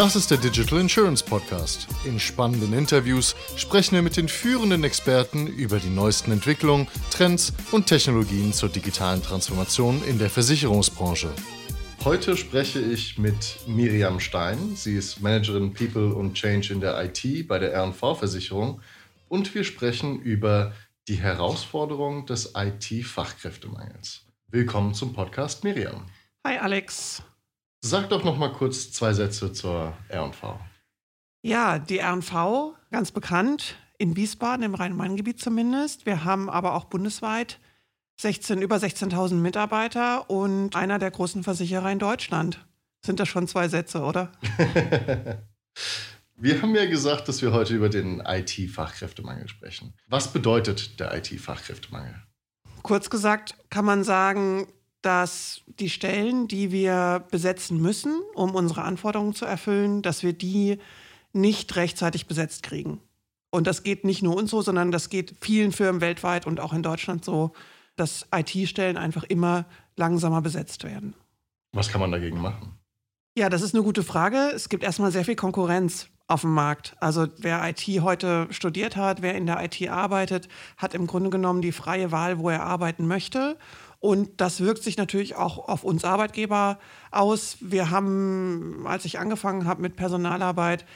Das ist der Digital Insurance Podcast. In spannenden Interviews sprechen wir mit den führenden Experten über die neuesten Entwicklungen, Trends und Technologien zur digitalen Transformation in der Versicherungsbranche. Heute spreche ich mit Miriam Stein. Sie ist Managerin People und Change in der IT bei der RV-Versicherung. Und wir sprechen über die Herausforderung des IT-Fachkräftemangels. Willkommen zum Podcast, Miriam. Hi, Alex. Sag doch noch mal kurz zwei Sätze zur R&V. Ja, die R&V, ganz bekannt, in Wiesbaden, im Rhein-Main-Gebiet zumindest. Wir haben aber auch bundesweit 16, über 16.000 Mitarbeiter und einer der großen Versicherer in Deutschland. Sind das schon zwei Sätze, oder? wir haben ja gesagt, dass wir heute über den IT-Fachkräftemangel sprechen. Was bedeutet der IT-Fachkräftemangel? Kurz gesagt kann man sagen, dass die Stellen, die wir besetzen müssen, um unsere Anforderungen zu erfüllen, dass wir die nicht rechtzeitig besetzt kriegen. Und das geht nicht nur uns so, sondern das geht vielen Firmen weltweit und auch in Deutschland so, dass IT-Stellen einfach immer langsamer besetzt werden. Was kann man dagegen machen? Ja, das ist eine gute Frage. Es gibt erstmal sehr viel Konkurrenz auf dem Markt. Also wer IT heute studiert hat, wer in der IT arbeitet, hat im Grunde genommen die freie Wahl, wo er arbeiten möchte. Und das wirkt sich natürlich auch auf uns Arbeitgeber aus. Wir haben, als ich angefangen habe mit Personalarbeit,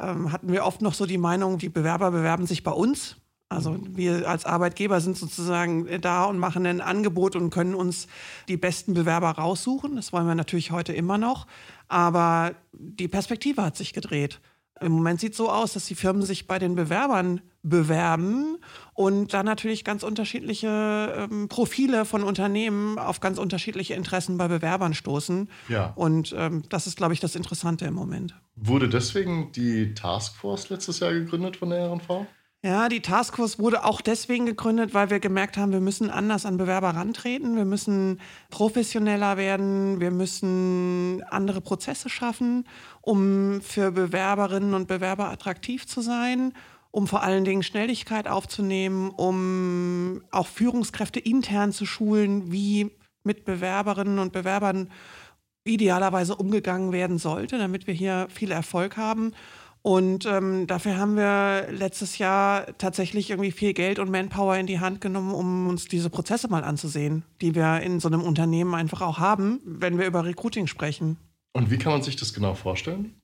ähm, hatten wir oft noch so die Meinung, die Bewerber bewerben sich bei uns. Also wir als Arbeitgeber sind sozusagen da und machen ein Angebot und können uns die besten Bewerber raussuchen. Das wollen wir natürlich heute immer noch. Aber die Perspektive hat sich gedreht. Im Moment sieht es so aus, dass die Firmen sich bei den Bewerbern bewerben und dann natürlich ganz unterschiedliche ähm, Profile von Unternehmen auf ganz unterschiedliche Interessen bei Bewerbern stoßen. Ja. Und ähm, das ist, glaube ich, das Interessante im Moment. Wurde deswegen die Taskforce letztes Jahr gegründet von der RV? Ja, die Taskforce wurde auch deswegen gegründet, weil wir gemerkt haben, wir müssen anders an Bewerber rantreten, wir müssen professioneller werden, wir müssen andere Prozesse schaffen, um für Bewerberinnen und Bewerber attraktiv zu sein, um vor allen Dingen Schnelligkeit aufzunehmen, um auch Führungskräfte intern zu schulen, wie mit Bewerberinnen und Bewerbern idealerweise umgegangen werden sollte, damit wir hier viel Erfolg haben. Und ähm, dafür haben wir letztes Jahr tatsächlich irgendwie viel Geld und Manpower in die Hand genommen, um uns diese Prozesse mal anzusehen, die wir in so einem Unternehmen einfach auch haben, wenn wir über Recruiting sprechen. Und wie kann man sich das genau vorstellen?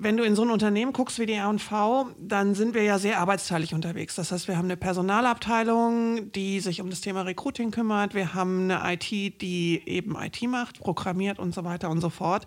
Wenn du in so ein Unternehmen guckst wie die R&V, dann sind wir ja sehr arbeitsteilig unterwegs. Das heißt, wir haben eine Personalabteilung, die sich um das Thema Recruiting kümmert. Wir haben eine IT, die eben IT macht, programmiert und so weiter und so fort.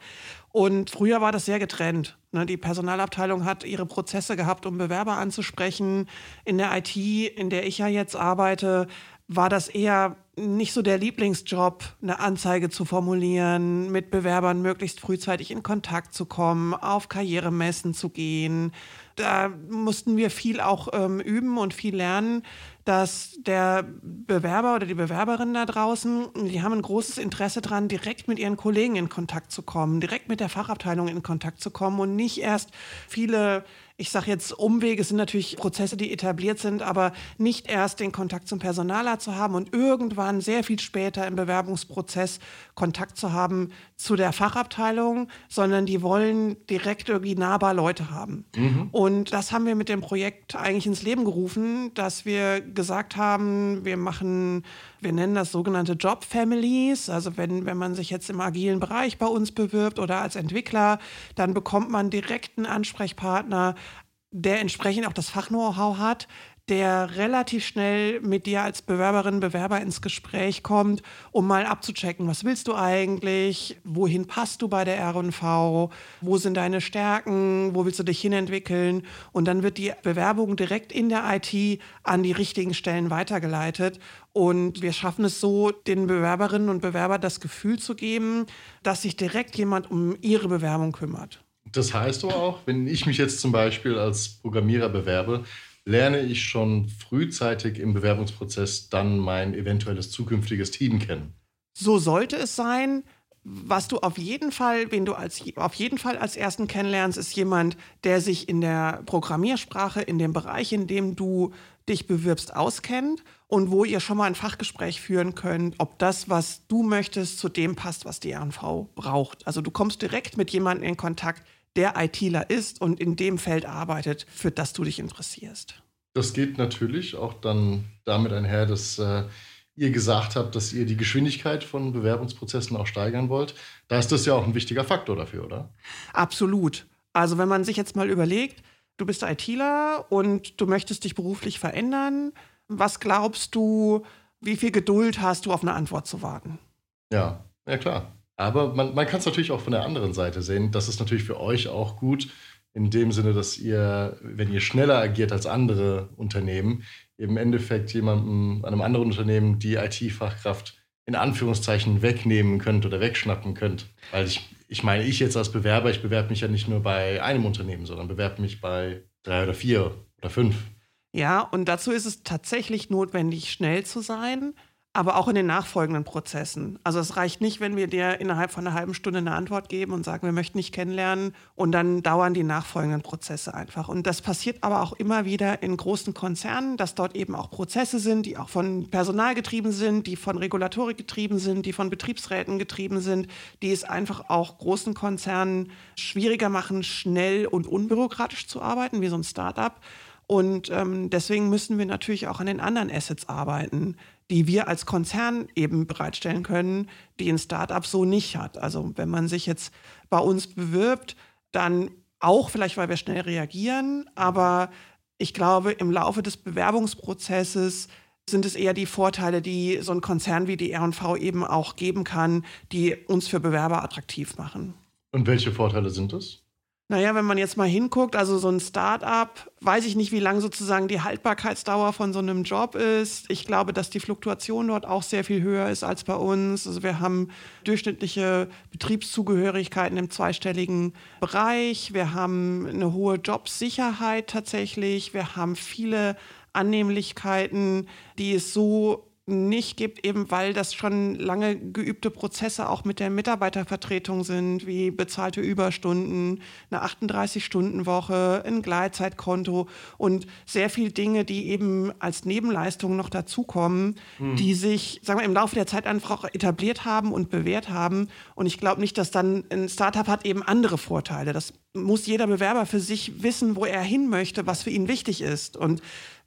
Und früher war das sehr getrennt. Ne? Die Personalabteilung hat ihre Prozesse gehabt, um Bewerber anzusprechen. In der IT, in der ich ja jetzt arbeite, war das eher nicht so der Lieblingsjob, eine Anzeige zu formulieren, mit Bewerbern möglichst frühzeitig in Kontakt zu kommen, auf Karrieremessen zu gehen. Da mussten wir viel auch ähm, üben und viel lernen, dass der Bewerber oder die Bewerberin da draußen, die haben ein großes Interesse daran, direkt mit ihren Kollegen in Kontakt zu kommen, direkt mit der Fachabteilung in Kontakt zu kommen und nicht erst viele ich sage jetzt Umwege sind natürlich Prozesse, die etabliert sind, aber nicht erst den Kontakt zum Personaler zu haben und irgendwann sehr viel später im Bewerbungsprozess Kontakt zu haben zu der Fachabteilung, sondern die wollen direkt irgendwie nahbar Leute haben. Mhm. Und das haben wir mit dem Projekt eigentlich ins Leben gerufen, dass wir gesagt haben, wir machen, wir nennen das sogenannte Job Families. Also wenn, wenn man sich jetzt im agilen Bereich bei uns bewirbt oder als Entwickler, dann bekommt man direkt einen Ansprechpartner, der entsprechend auch das Fachknow-how hat, der relativ schnell mit dir als Bewerberin, Bewerber ins Gespräch kommt, um mal abzuchecken, was willst du eigentlich, wohin passt du bei der R&V, wo sind deine Stärken, wo willst du dich hinentwickeln? Und dann wird die Bewerbung direkt in der IT an die richtigen Stellen weitergeleitet. Und wir schaffen es so, den Bewerberinnen und Bewerbern das Gefühl zu geben, dass sich direkt jemand um ihre Bewerbung kümmert. Das heißt aber auch, wenn ich mich jetzt zum Beispiel als Programmierer bewerbe, lerne ich schon frühzeitig im Bewerbungsprozess dann mein eventuelles zukünftiges Team kennen. So sollte es sein. Was du auf jeden Fall, wen du als, auf jeden Fall als ersten kennenlernst, ist jemand, der sich in der Programmiersprache, in dem Bereich, in dem du dich bewirbst, auskennt und wo ihr schon mal ein Fachgespräch führen könnt, ob das, was du möchtest, zu dem passt, was die RNV braucht. Also du kommst direkt mit jemandem in Kontakt, der ITler ist und in dem Feld arbeitet, für das du dich interessierst. Das geht natürlich auch dann damit einher, dass äh, ihr gesagt habt, dass ihr die Geschwindigkeit von Bewerbungsprozessen auch steigern wollt. Da ist das ja auch ein wichtiger Faktor dafür, oder? Absolut. Also wenn man sich jetzt mal überlegt, du bist ITler und du möchtest dich beruflich verändern, was glaubst du, wie viel Geduld hast du auf eine Antwort zu warten? Ja, ja klar. Aber man, man kann es natürlich auch von der anderen Seite sehen. Das ist natürlich für euch auch gut, in dem Sinne, dass ihr, wenn ihr schneller agiert als andere Unternehmen, im Endeffekt jemandem, einem anderen Unternehmen die IT-Fachkraft in Anführungszeichen wegnehmen könnt oder wegschnappen könnt. Weil ich, ich meine, ich jetzt als Bewerber, ich bewerbe mich ja nicht nur bei einem Unternehmen, sondern bewerbe mich bei drei oder vier oder fünf. Ja, und dazu ist es tatsächlich notwendig, schnell zu sein aber auch in den nachfolgenden Prozessen. Also es reicht nicht, wenn wir dir innerhalb von einer halben Stunde eine Antwort geben und sagen, wir möchten dich kennenlernen und dann dauern die nachfolgenden Prozesse einfach. Und das passiert aber auch immer wieder in großen Konzernen, dass dort eben auch Prozesse sind, die auch von Personal getrieben sind, die von Regulatorik getrieben sind, die von Betriebsräten getrieben sind, die es einfach auch großen Konzernen schwieriger machen, schnell und unbürokratisch zu arbeiten, wie so ein Startup. Und ähm, deswegen müssen wir natürlich auch an den anderen Assets arbeiten, die wir als Konzern eben bereitstellen können, die ein Startup so nicht hat. Also wenn man sich jetzt bei uns bewirbt, dann auch vielleicht, weil wir schnell reagieren, aber ich glaube, im Laufe des Bewerbungsprozesses sind es eher die Vorteile, die so ein Konzern wie die R&V eben auch geben kann, die uns für Bewerber attraktiv machen. Und welche Vorteile sind das? Naja, wenn man jetzt mal hinguckt, also so ein Start-up, weiß ich nicht, wie lang sozusagen die Haltbarkeitsdauer von so einem Job ist. Ich glaube, dass die Fluktuation dort auch sehr viel höher ist als bei uns. Also wir haben durchschnittliche Betriebszugehörigkeiten im zweistelligen Bereich. Wir haben eine hohe Jobsicherheit tatsächlich. Wir haben viele Annehmlichkeiten, die es so nicht gibt, eben weil das schon lange geübte Prozesse auch mit der Mitarbeitervertretung sind, wie bezahlte Überstunden, eine 38-Stunden-Woche, ein Gleitzeitkonto und sehr viele Dinge, die eben als Nebenleistungen noch dazukommen, mhm. die sich, sagen wir, im Laufe der Zeit einfach etabliert haben und bewährt haben. Und ich glaube nicht, dass dann ein Startup hat eben andere Vorteile. Das muss jeder Bewerber für sich wissen, wo er hin möchte, was für ihn wichtig ist. Und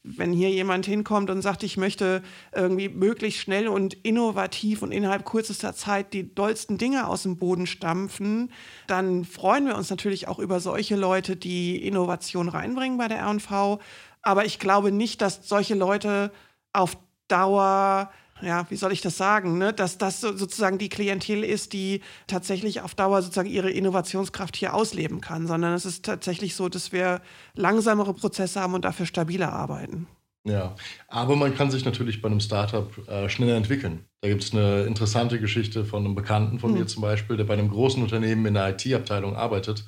wenn hier jemand hinkommt und sagt, ich möchte irgendwie möglichst schnell und innovativ und innerhalb kürzester Zeit die dollsten Dinge aus dem Boden stampfen, dann freuen wir uns natürlich auch über solche Leute, die Innovation reinbringen bei der R&V. Aber ich glaube nicht, dass solche Leute auf Dauer ja, wie soll ich das sagen, ne? dass das sozusagen die Klientel ist, die tatsächlich auf Dauer sozusagen ihre Innovationskraft hier ausleben kann, sondern es ist tatsächlich so, dass wir langsamere Prozesse haben und dafür stabiler arbeiten. Ja, aber man kann sich natürlich bei einem Startup äh, schneller entwickeln. Da gibt es eine interessante Geschichte von einem Bekannten von hm. mir zum Beispiel, der bei einem großen Unternehmen in der IT-Abteilung arbeitet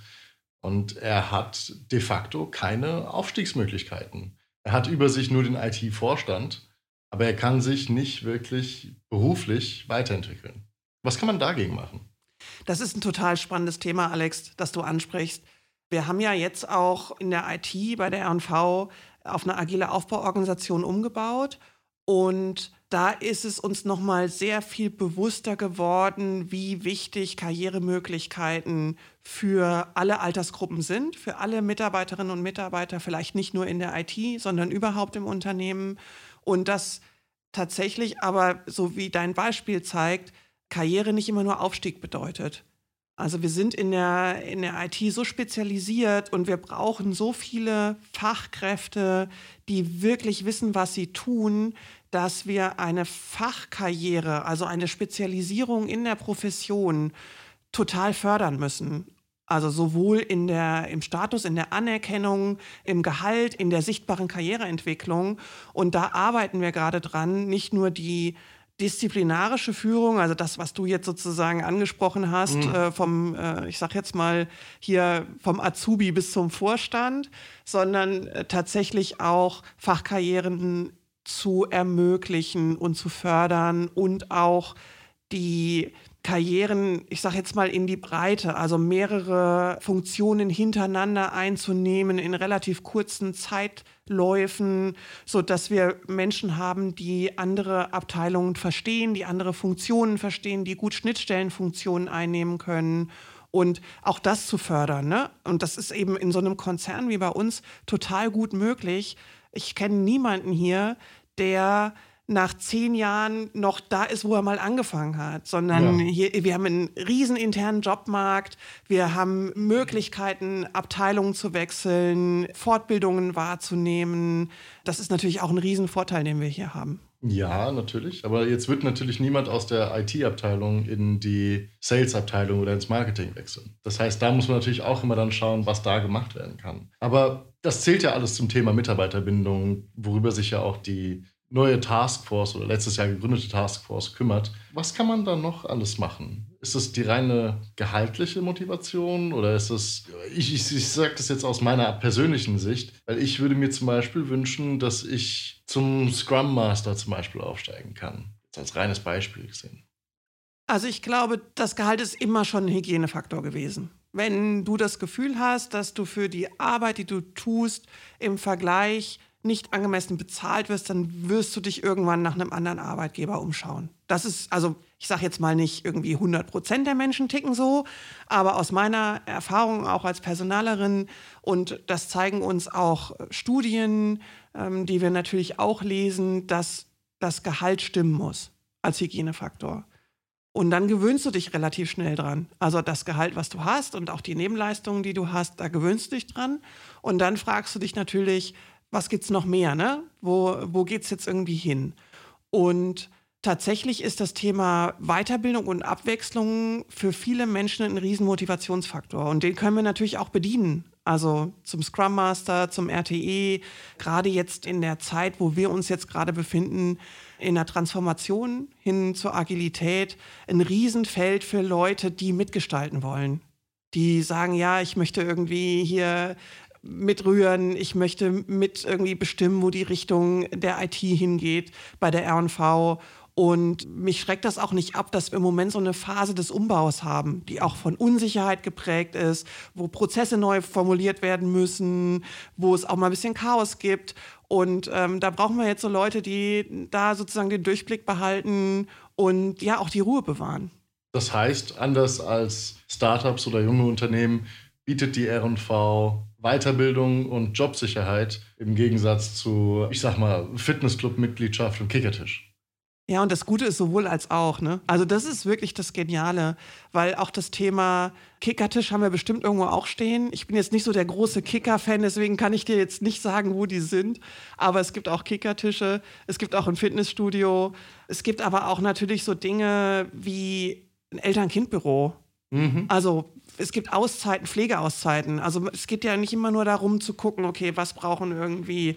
und er hat de facto keine Aufstiegsmöglichkeiten. Er hat über sich nur den IT-Vorstand aber er kann sich nicht wirklich beruflich weiterentwickeln. Was kann man dagegen machen? Das ist ein total spannendes Thema, Alex, das du ansprichst. Wir haben ja jetzt auch in der IT bei der RNV auf eine agile Aufbauorganisation umgebaut und da ist es uns nochmal sehr viel bewusster geworden, wie wichtig Karrieremöglichkeiten für alle Altersgruppen sind, für alle Mitarbeiterinnen und Mitarbeiter, vielleicht nicht nur in der IT, sondern überhaupt im Unternehmen. Und das tatsächlich aber, so wie dein Beispiel zeigt, Karriere nicht immer nur Aufstieg bedeutet. Also wir sind in der, in der IT so spezialisiert und wir brauchen so viele Fachkräfte, die wirklich wissen, was sie tun, dass wir eine Fachkarriere, also eine Spezialisierung in der Profession total fördern müssen. Also sowohl in der, im Status, in der Anerkennung, im Gehalt, in der sichtbaren Karriereentwicklung. Und da arbeiten wir gerade dran, nicht nur die disziplinarische Führung, also das, was du jetzt sozusagen angesprochen hast, mhm. äh, vom, äh, ich sag jetzt mal hier vom Azubi bis zum Vorstand, sondern äh, tatsächlich auch Fachkarrieren zu ermöglichen und zu fördern und auch die Karrieren, ich sage jetzt mal in die Breite, also mehrere Funktionen hintereinander einzunehmen in relativ kurzen Zeitläufen, so dass wir Menschen haben, die andere Abteilungen verstehen, die andere Funktionen verstehen, die gut Schnittstellenfunktionen einnehmen können Und auch das zu fördern. Ne? Und das ist eben in so einem Konzern wie bei uns total gut möglich. Ich kenne niemanden hier, der nach zehn Jahren noch da ist, wo er mal angefangen hat, sondern ja. hier, wir haben einen riesen internen Jobmarkt, wir haben Möglichkeiten, Abteilungen zu wechseln, Fortbildungen wahrzunehmen. Das ist natürlich auch ein Riesenvorteil, den wir hier haben. Ja, natürlich. Aber jetzt wird natürlich niemand aus der IT-Abteilung in die Sales-Abteilung oder ins Marketing wechseln. Das heißt, da muss man natürlich auch immer dann schauen, was da gemacht werden kann. Aber das zählt ja alles zum Thema Mitarbeiterbindung, worüber sich ja auch die neue Taskforce oder letztes Jahr gegründete Taskforce kümmert. Was kann man da noch alles machen? Ist es die reine gehaltliche Motivation oder ist es, ich, ich, ich sage das jetzt aus meiner persönlichen Sicht, weil ich würde mir zum Beispiel wünschen, dass ich zum Scrum Master zum Beispiel aufsteigen kann. Jetzt als reines Beispiel gesehen. Also ich glaube, das Gehalt ist immer schon ein Hygienefaktor gewesen. Wenn du das Gefühl hast, dass du für die Arbeit, die du tust, im Vergleich nicht angemessen bezahlt wirst, dann wirst du dich irgendwann nach einem anderen Arbeitgeber umschauen. Das ist, also ich sage jetzt mal nicht irgendwie 100 Prozent der Menschen ticken so, aber aus meiner Erfahrung auch als Personalerin und das zeigen uns auch Studien, ähm, die wir natürlich auch lesen, dass das Gehalt stimmen muss als Hygienefaktor. Und dann gewöhnst du dich relativ schnell dran. Also das Gehalt, was du hast und auch die Nebenleistungen, die du hast, da gewöhnst du dich dran. Und dann fragst du dich natürlich, was gibt es noch mehr, ne? Wo, wo geht es jetzt irgendwie hin? Und tatsächlich ist das Thema Weiterbildung und Abwechslung für viele Menschen ein riesen Motivationsfaktor. Und den können wir natürlich auch bedienen. Also zum Scrum Master, zum RTE, gerade jetzt in der Zeit, wo wir uns jetzt gerade befinden, in der Transformation hin zur Agilität, ein Riesenfeld für Leute, die mitgestalten wollen. Die sagen, ja, ich möchte irgendwie hier mitrühren, ich möchte mit irgendwie bestimmen, wo die Richtung der IT hingeht bei der RV. Und mich schreckt das auch nicht ab, dass wir im Moment so eine Phase des Umbaus haben, die auch von Unsicherheit geprägt ist, wo Prozesse neu formuliert werden müssen, wo es auch mal ein bisschen Chaos gibt. Und ähm, da brauchen wir jetzt so Leute, die da sozusagen den Durchblick behalten und ja auch die Ruhe bewahren. Das heißt, anders als Startups oder junge Unternehmen bietet die RV Weiterbildung und Jobsicherheit im Gegensatz zu, ich sag mal, Fitnessclub-Mitgliedschaft und Kickertisch. Ja, und das Gute ist sowohl als auch. Ne? Also das ist wirklich das Geniale, weil auch das Thema Kickertisch haben wir bestimmt irgendwo auch stehen. Ich bin jetzt nicht so der große Kicker-Fan, deswegen kann ich dir jetzt nicht sagen, wo die sind. Aber es gibt auch Kickertische, es gibt auch ein Fitnessstudio, es gibt aber auch natürlich so Dinge wie ein Eltern-Kind-Büro. Mhm. Also es gibt Auszeiten, Pflegeauszeiten. Also es geht ja nicht immer nur darum zu gucken, okay, was brauchen irgendwie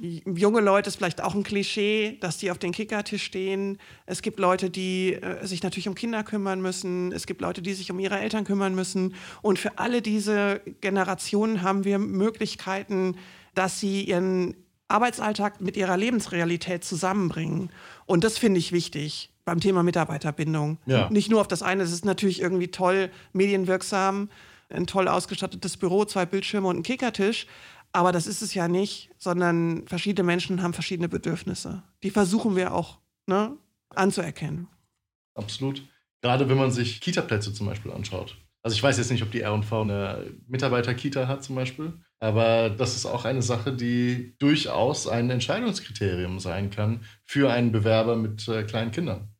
junge Leute, ist vielleicht auch ein Klischee, dass die auf den Kickertisch stehen. Es gibt Leute, die äh, sich natürlich um Kinder kümmern müssen. Es gibt Leute, die sich um ihre Eltern kümmern müssen. Und für alle diese Generationen haben wir Möglichkeiten, dass sie ihren Arbeitsalltag mit ihrer Lebensrealität zusammenbringen. Und das finde ich wichtig beim Thema Mitarbeiterbindung. Ja. Nicht nur auf das eine, es ist natürlich irgendwie toll, medienwirksam, ein toll ausgestattetes Büro, zwei Bildschirme und ein Kickertisch. Aber das ist es ja nicht, sondern verschiedene Menschen haben verschiedene Bedürfnisse. Die versuchen wir auch ne, anzuerkennen. Absolut. Gerade wenn man sich Kita-Plätze zum Beispiel anschaut. Also ich weiß jetzt nicht, ob die R&V eine Mitarbeiter-Kita hat zum Beispiel, aber das ist auch eine Sache, die durchaus ein Entscheidungskriterium sein kann für einen Bewerber mit äh, kleinen Kindern.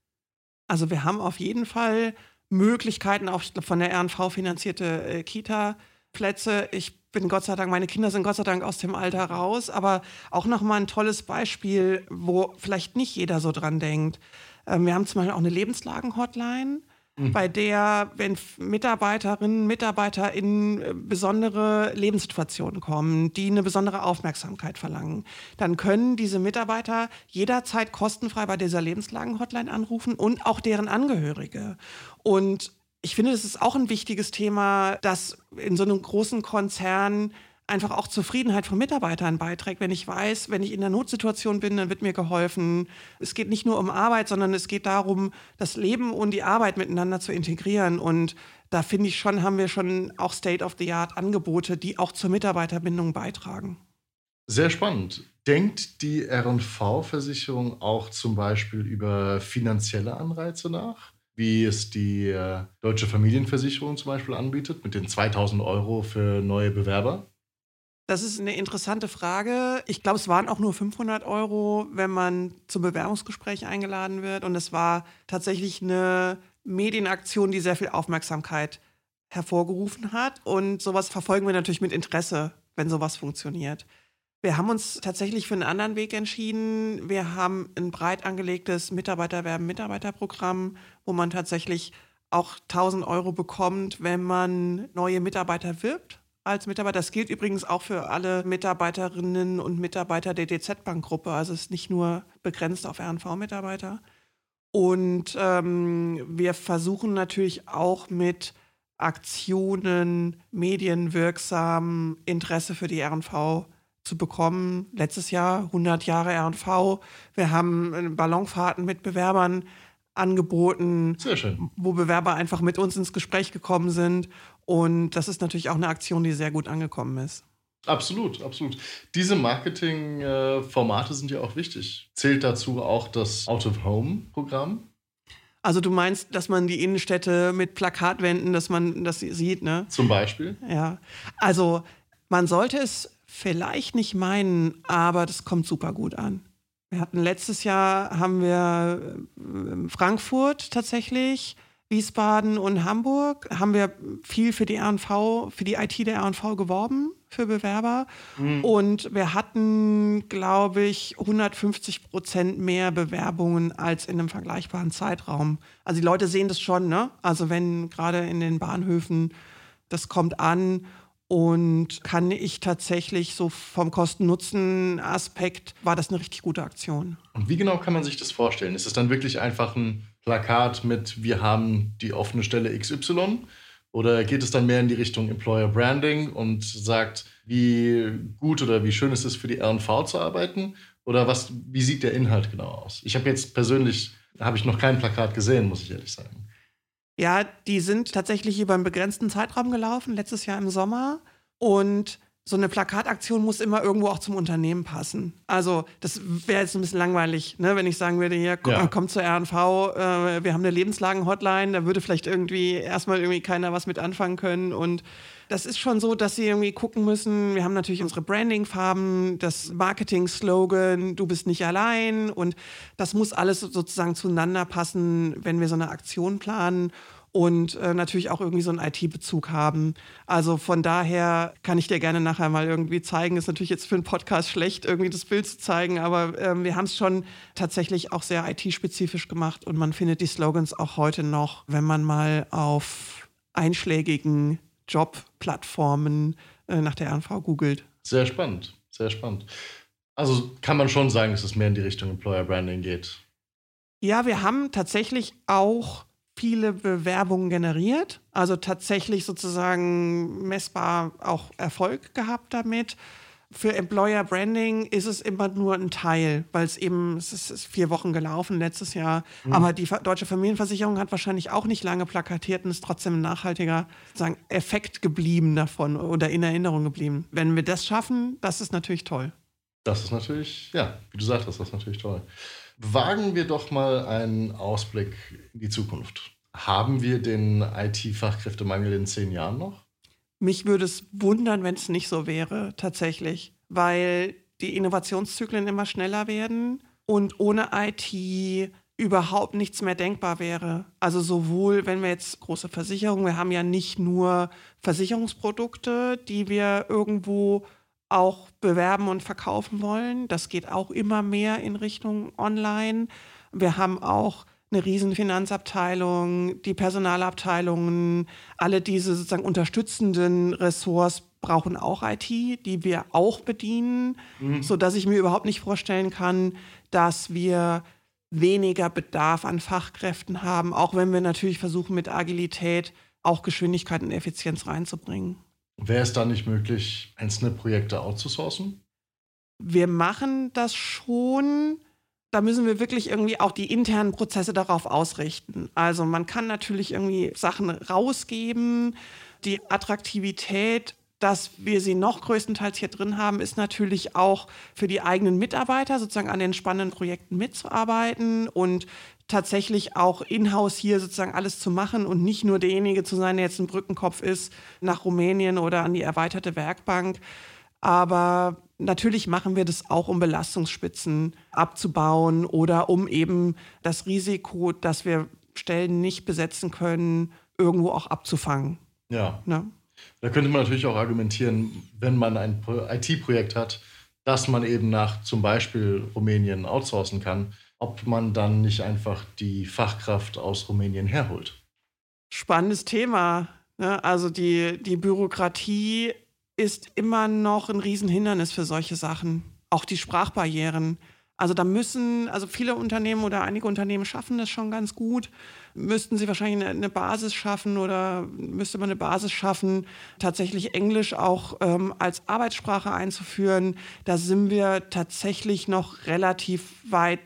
Also wir haben auf jeden Fall Möglichkeiten, auch von der RNV finanzierte äh, Kita-Plätze. Ich bin Gott sei Dank, meine Kinder sind Gott sei Dank aus dem Alter raus, aber auch nochmal ein tolles Beispiel, wo vielleicht nicht jeder so dran denkt. Ähm, wir haben zum Beispiel auch eine Lebenslagen-Hotline Mhm. bei der, wenn Mitarbeiterinnen, Mitarbeiter in äh, besondere Lebenssituationen kommen, die eine besondere Aufmerksamkeit verlangen, dann können diese Mitarbeiter jederzeit kostenfrei bei dieser Lebenslagen-Hotline anrufen und auch deren Angehörige. Und ich finde, das ist auch ein wichtiges Thema, dass in so einem großen Konzern einfach auch Zufriedenheit von Mitarbeitern beiträgt, wenn ich weiß, wenn ich in einer Notsituation bin, dann wird mir geholfen. Es geht nicht nur um Arbeit, sondern es geht darum, das Leben und die Arbeit miteinander zu integrieren. Und da finde ich schon, haben wir schon auch State-of-the-Art-Angebote, die auch zur Mitarbeiterbindung beitragen. Sehr spannend. Denkt die RV-Versicherung auch zum Beispiel über finanzielle Anreize nach? wie es die äh, Deutsche Familienversicherung zum Beispiel anbietet, mit den 2000 Euro für neue Bewerber? Das ist eine interessante Frage. Ich glaube, es waren auch nur 500 Euro, wenn man zum Bewerbungsgespräch eingeladen wird. Und es war tatsächlich eine Medienaktion, die sehr viel Aufmerksamkeit hervorgerufen hat. Und sowas verfolgen wir natürlich mit Interesse, wenn sowas funktioniert. Wir haben uns tatsächlich für einen anderen Weg entschieden. Wir haben ein breit angelegtes Mitarbeiterwerben-Mitarbeiterprogramm, wo man tatsächlich auch 1000 Euro bekommt, wenn man neue Mitarbeiter wirbt als Mitarbeiter. Das gilt übrigens auch für alle Mitarbeiterinnen und Mitarbeiter der DZ-Bank-Gruppe. Also es ist nicht nur begrenzt auf RNV-Mitarbeiter. Und ähm, wir versuchen natürlich auch mit Aktionen medienwirksam Interesse für die RNV zu bekommen. Letztes Jahr 100 Jahre RNV. Wir haben äh, Ballonfahrten mit Bewerbern angeboten, wo Bewerber einfach mit uns ins Gespräch gekommen sind. Und das ist natürlich auch eine Aktion, die sehr gut angekommen ist. Absolut, absolut. Diese Marketingformate sind ja auch wichtig. Zählt dazu auch das Out-of-Home-Programm? Also du meinst, dass man die Innenstädte mit Plakatwänden, dass man das sieht, ne? Zum Beispiel? Ja. Also man sollte es vielleicht nicht meinen, aber das kommt super gut an. Wir hatten letztes Jahr haben wir äh, Frankfurt tatsächlich, Wiesbaden und Hamburg haben wir viel für die RNV, für die IT der RNV geworben für Bewerber. Mhm. Und wir hatten, glaube ich, 150 Prozent mehr Bewerbungen als in einem vergleichbaren Zeitraum. Also die Leute sehen das schon, ne? Also wenn gerade in den Bahnhöfen das kommt an und kann ich tatsächlich so vom Kosten-Nutzen-Aspekt war das eine richtig gute Aktion. Und wie genau kann man sich das vorstellen? Ist es dann wirklich einfach ein Plakat mit Wir haben die offene Stelle XY? Oder geht es dann mehr in die Richtung Employer Branding und sagt, wie gut oder wie schön es ist, für die RNV zu arbeiten? Oder was, wie sieht der Inhalt genau aus? Ich habe jetzt persönlich, habe ich noch kein Plakat gesehen, muss ich ehrlich sagen. Ja, die sind tatsächlich über einen begrenzten Zeitraum gelaufen, letztes Jahr im Sommer. Und so eine Plakataktion muss immer irgendwo auch zum Unternehmen passen. Also das wäre jetzt ein bisschen langweilig, ne? wenn ich sagen würde, hier, komm, ja. komm zur RNV, äh, wir haben eine Lebenslagen-Hotline, da würde vielleicht irgendwie erstmal irgendwie keiner was mit anfangen können. Und das ist schon so, dass sie irgendwie gucken müssen, wir haben natürlich unsere Branding-Farben, das Marketing-Slogan, du bist nicht allein. Und das muss alles sozusagen zueinander passen, wenn wir so eine Aktion planen und äh, natürlich auch irgendwie so einen IT-Bezug haben. Also von daher kann ich dir gerne nachher mal irgendwie zeigen. Ist natürlich jetzt für einen Podcast schlecht, irgendwie das Bild zu zeigen, aber ähm, wir haben es schon tatsächlich auch sehr IT-spezifisch gemacht und man findet die Slogans auch heute noch, wenn man mal auf einschlägigen Jobplattformen äh, nach der RNV googelt. Sehr spannend, sehr spannend. Also kann man schon sagen, dass es mehr in die Richtung Employer Branding geht. Ja, wir haben tatsächlich auch viele Bewerbungen generiert, also tatsächlich sozusagen messbar auch Erfolg gehabt damit. Für Employer Branding ist es immer nur ein Teil, weil es eben, es ist, vier Wochen gelaufen letztes Jahr. Mhm. Aber die Deutsche Familienversicherung hat wahrscheinlich auch nicht lange plakatiert und ist trotzdem ein nachhaltiger sagen, Effekt geblieben davon oder in Erinnerung geblieben. Wenn wir das schaffen, das ist natürlich toll. Das ist natürlich, ja, wie du sagtest, das ist natürlich toll. Wagen wir doch mal einen Ausblick in die Zukunft. Haben wir den IT-Fachkräftemangel in zehn Jahren noch? Mich würde es wundern, wenn es nicht so wäre, tatsächlich, weil die Innovationszyklen immer schneller werden und ohne IT überhaupt nichts mehr denkbar wäre. Also sowohl, wenn wir jetzt große Versicherungen, wir haben ja nicht nur Versicherungsprodukte, die wir irgendwo auch bewerben und verkaufen wollen. Das geht auch immer mehr in Richtung Online. Wir haben auch eine riesen Finanzabteilung, die Personalabteilungen, alle diese sozusagen unterstützenden Ressorts brauchen auch IT, die wir auch bedienen, mhm. so dass ich mir überhaupt nicht vorstellen kann, dass wir weniger Bedarf an Fachkräften haben, auch wenn wir natürlich versuchen mit Agilität auch Geschwindigkeit und Effizienz reinzubringen. Wäre es dann nicht möglich, einzelne Projekte outzusourcen? Wir machen das schon. Da müssen wir wirklich irgendwie auch die internen Prozesse darauf ausrichten. Also man kann natürlich irgendwie Sachen rausgeben. Die Attraktivität dass wir sie noch größtenteils hier drin haben, ist natürlich auch für die eigenen Mitarbeiter sozusagen an den spannenden Projekten mitzuarbeiten und tatsächlich auch in-house hier sozusagen alles zu machen und nicht nur derjenige zu sein, der jetzt ein Brückenkopf ist nach Rumänien oder an die erweiterte Werkbank. Aber natürlich machen wir das auch, um Belastungsspitzen abzubauen oder um eben das Risiko, dass wir Stellen nicht besetzen können, irgendwo auch abzufangen. Ja. Ne? Da könnte man natürlich auch argumentieren, wenn man ein IT-Projekt hat, dass man eben nach zum Beispiel Rumänien outsourcen kann, ob man dann nicht einfach die Fachkraft aus Rumänien herholt. Spannendes Thema. Ne? Also die, die Bürokratie ist immer noch ein Riesenhindernis für solche Sachen. Auch die Sprachbarrieren. Also da müssen, also viele Unternehmen oder einige Unternehmen schaffen das schon ganz gut. Müssten sie wahrscheinlich eine, Basis schaffen oder müsste man eine Basis schaffen, tatsächlich Englisch auch ähm, als Arbeitssprache einzuführen. Da sind wir tatsächlich noch relativ weit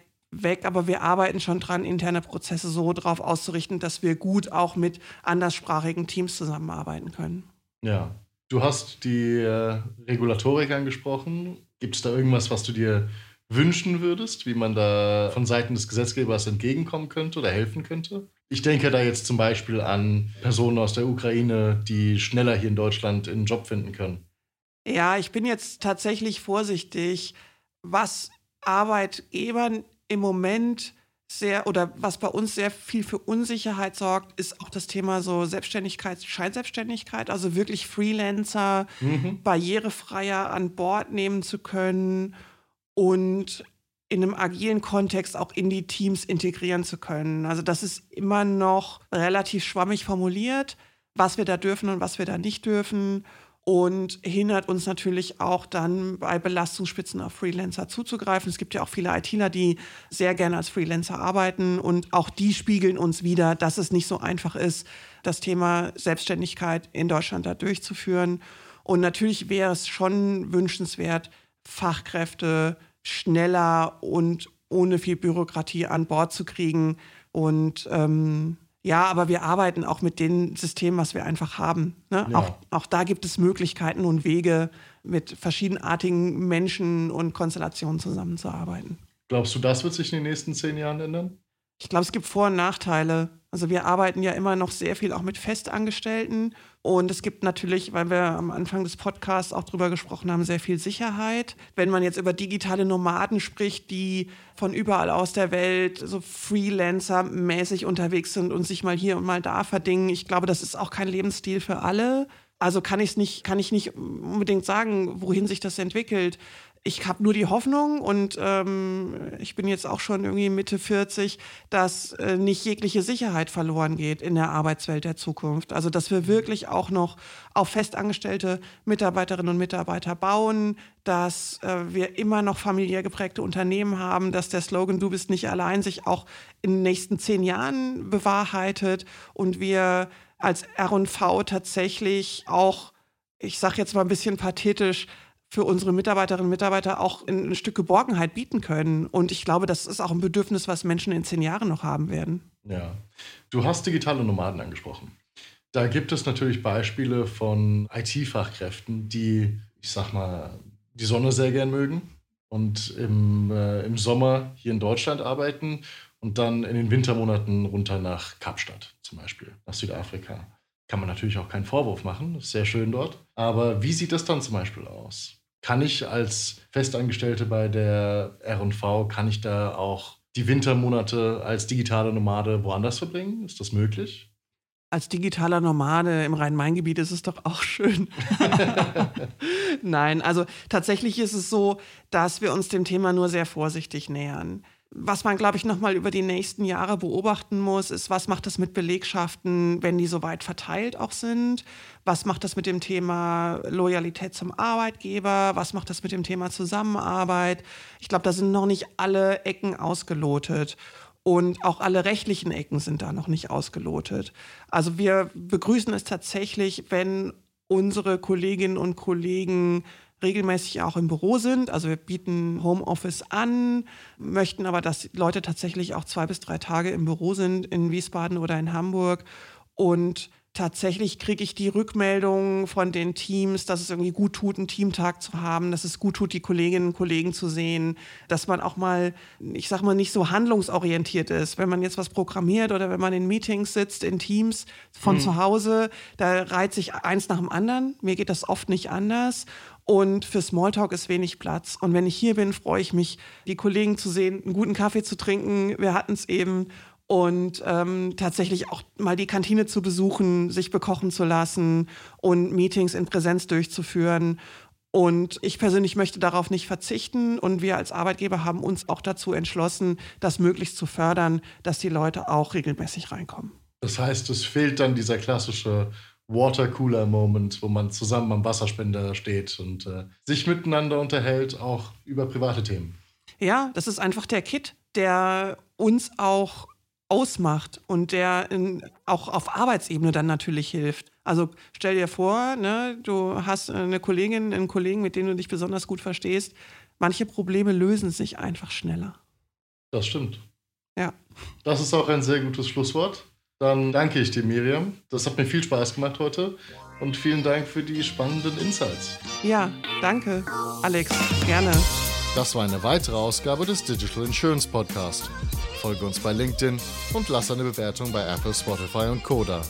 weg, aber wir arbeiten schon dran, interne Prozesse so darauf auszurichten, dass wir gut auch mit anderssprachigen Teams zusammenarbeiten können. Ja, du hast die äh, Regulatorik angesprochen. Gibt es da irgendwas, was du dir wünschen würdest, wie man da von Seiten des Gesetzgebers entgegenkommen könnte oder helfen könnte? Ich denke da jetzt zum Beispiel an Personen aus der Ukraine, die schneller hier in Deutschland einen Job finden können. Ja, ich bin jetzt tatsächlich vorsichtig, was Arbeitgebern im Moment sehr oder was bei uns sehr viel für Unsicherheit sorgt, ist auch das Thema so Selbstständigkeit, Scheinselbstständigkeit, also wirklich Freelancer mhm. barrierefreier an Bord nehmen zu können und in einem agilen Kontext auch in die Teams integrieren zu können. Also das ist immer noch relativ schwammig formuliert, was wir da dürfen und was wir da nicht dürfen und hindert uns natürlich auch dann bei Belastungsspitzen auf Freelancer zuzugreifen. Es gibt ja auch viele ITler, die sehr gerne als Freelancer arbeiten und auch die spiegeln uns wieder, dass es nicht so einfach ist, das Thema Selbstständigkeit in Deutschland da durchzuführen. Und natürlich wäre es schon wünschenswert, Fachkräfte schneller und ohne viel Bürokratie an Bord zu kriegen. Und ähm, ja, aber wir arbeiten auch mit den Systemen, was wir einfach haben. Ne? Ja. Auch, auch da gibt es Möglichkeiten und Wege, mit verschiedenartigen Menschen und Konstellationen zusammenzuarbeiten. Glaubst du, das wird sich in den nächsten zehn Jahren ändern? Ich glaube, es gibt Vor- und Nachteile. Also wir arbeiten ja immer noch sehr viel auch mit Festangestellten. Und es gibt natürlich, weil wir am Anfang des Podcasts auch drüber gesprochen haben, sehr viel Sicherheit. Wenn man jetzt über digitale Nomaden spricht, die von überall aus der Welt so Freelancer-mäßig unterwegs sind und sich mal hier und mal da verdingen, ich glaube, das ist auch kein Lebensstil für alle. Also kann ich nicht, kann ich nicht unbedingt sagen, wohin sich das entwickelt ich habe nur die Hoffnung und ähm, ich bin jetzt auch schon irgendwie Mitte 40, dass äh, nicht jegliche Sicherheit verloren geht in der Arbeitswelt der Zukunft. Also dass wir wirklich auch noch auf festangestellte Mitarbeiterinnen und Mitarbeiter bauen, dass äh, wir immer noch familiär geprägte Unternehmen haben, dass der Slogan Du bist nicht allein sich auch in den nächsten zehn Jahren bewahrheitet und wir als R&V tatsächlich auch, ich sage jetzt mal ein bisschen pathetisch, für unsere Mitarbeiterinnen und Mitarbeiter auch ein Stück Geborgenheit bieten können. Und ich glaube, das ist auch ein Bedürfnis, was Menschen in zehn Jahren noch haben werden. Ja. Du hast digitale Nomaden angesprochen. Da gibt es natürlich Beispiele von IT-Fachkräften, die, ich sag mal, die Sonne sehr gern mögen und im, äh, im Sommer hier in Deutschland arbeiten und dann in den Wintermonaten runter nach Kapstadt zum Beispiel, nach Südafrika. Kann man natürlich auch keinen Vorwurf machen, ist sehr schön dort. Aber wie sieht das dann zum Beispiel aus? Kann ich als Festangestellte bei der RV, kann ich da auch die Wintermonate als digitale Nomade woanders verbringen? Ist das möglich? Als digitaler Nomade im Rhein-Main-Gebiet ist es doch auch schön. Nein, also tatsächlich ist es so, dass wir uns dem Thema nur sehr vorsichtig nähern. Was man, glaube ich, nochmal über die nächsten Jahre beobachten muss, ist, was macht das mit Belegschaften, wenn die so weit verteilt auch sind? Was macht das mit dem Thema Loyalität zum Arbeitgeber? Was macht das mit dem Thema Zusammenarbeit? Ich glaube, da sind noch nicht alle Ecken ausgelotet. Und auch alle rechtlichen Ecken sind da noch nicht ausgelotet. Also wir begrüßen es tatsächlich, wenn unsere Kolleginnen und Kollegen regelmäßig auch im Büro sind. Also wir bieten Homeoffice an, möchten aber, dass Leute tatsächlich auch zwei bis drei Tage im Büro sind in Wiesbaden oder in Hamburg. Und tatsächlich kriege ich die Rückmeldung von den Teams, dass es irgendwie gut tut, einen Teamtag zu haben, dass es gut tut, die Kolleginnen und Kollegen zu sehen, dass man auch mal, ich sag mal, nicht so handlungsorientiert ist. Wenn man jetzt was programmiert oder wenn man in Meetings sitzt, in Teams von mhm. zu Hause, da reiht sich eins nach dem anderen. Mir geht das oft nicht anders. Und für Smalltalk ist wenig Platz. Und wenn ich hier bin, freue ich mich, die Kollegen zu sehen, einen guten Kaffee zu trinken. Wir hatten es eben und ähm, tatsächlich auch mal die Kantine zu besuchen, sich bekochen zu lassen und Meetings in Präsenz durchzuführen. Und ich persönlich möchte darauf nicht verzichten. Und wir als Arbeitgeber haben uns auch dazu entschlossen, das möglichst zu fördern, dass die Leute auch regelmäßig reinkommen. Das heißt, es fehlt dann dieser klassische Watercooler-Moment, wo man zusammen am Wasserspender steht und äh, sich miteinander unterhält, auch über private Themen. Ja, das ist einfach der Kit, der uns auch ausmacht und der in, auch auf Arbeitsebene dann natürlich hilft. Also stell dir vor, ne, du hast eine Kollegin, einen Kollegen, mit dem du dich besonders gut verstehst. Manche Probleme lösen sich einfach schneller. Das stimmt. Ja. Das ist auch ein sehr gutes Schlusswort. Dann danke ich dir, Miriam. Das hat mir viel Spaß gemacht heute. Und vielen Dank für die spannenden Insights. Ja, danke, Alex. Gerne. Das war eine weitere Ausgabe des Digital Insurance Podcast. Folge uns bei LinkedIn und lass eine Bewertung bei Apple, Spotify und Koda.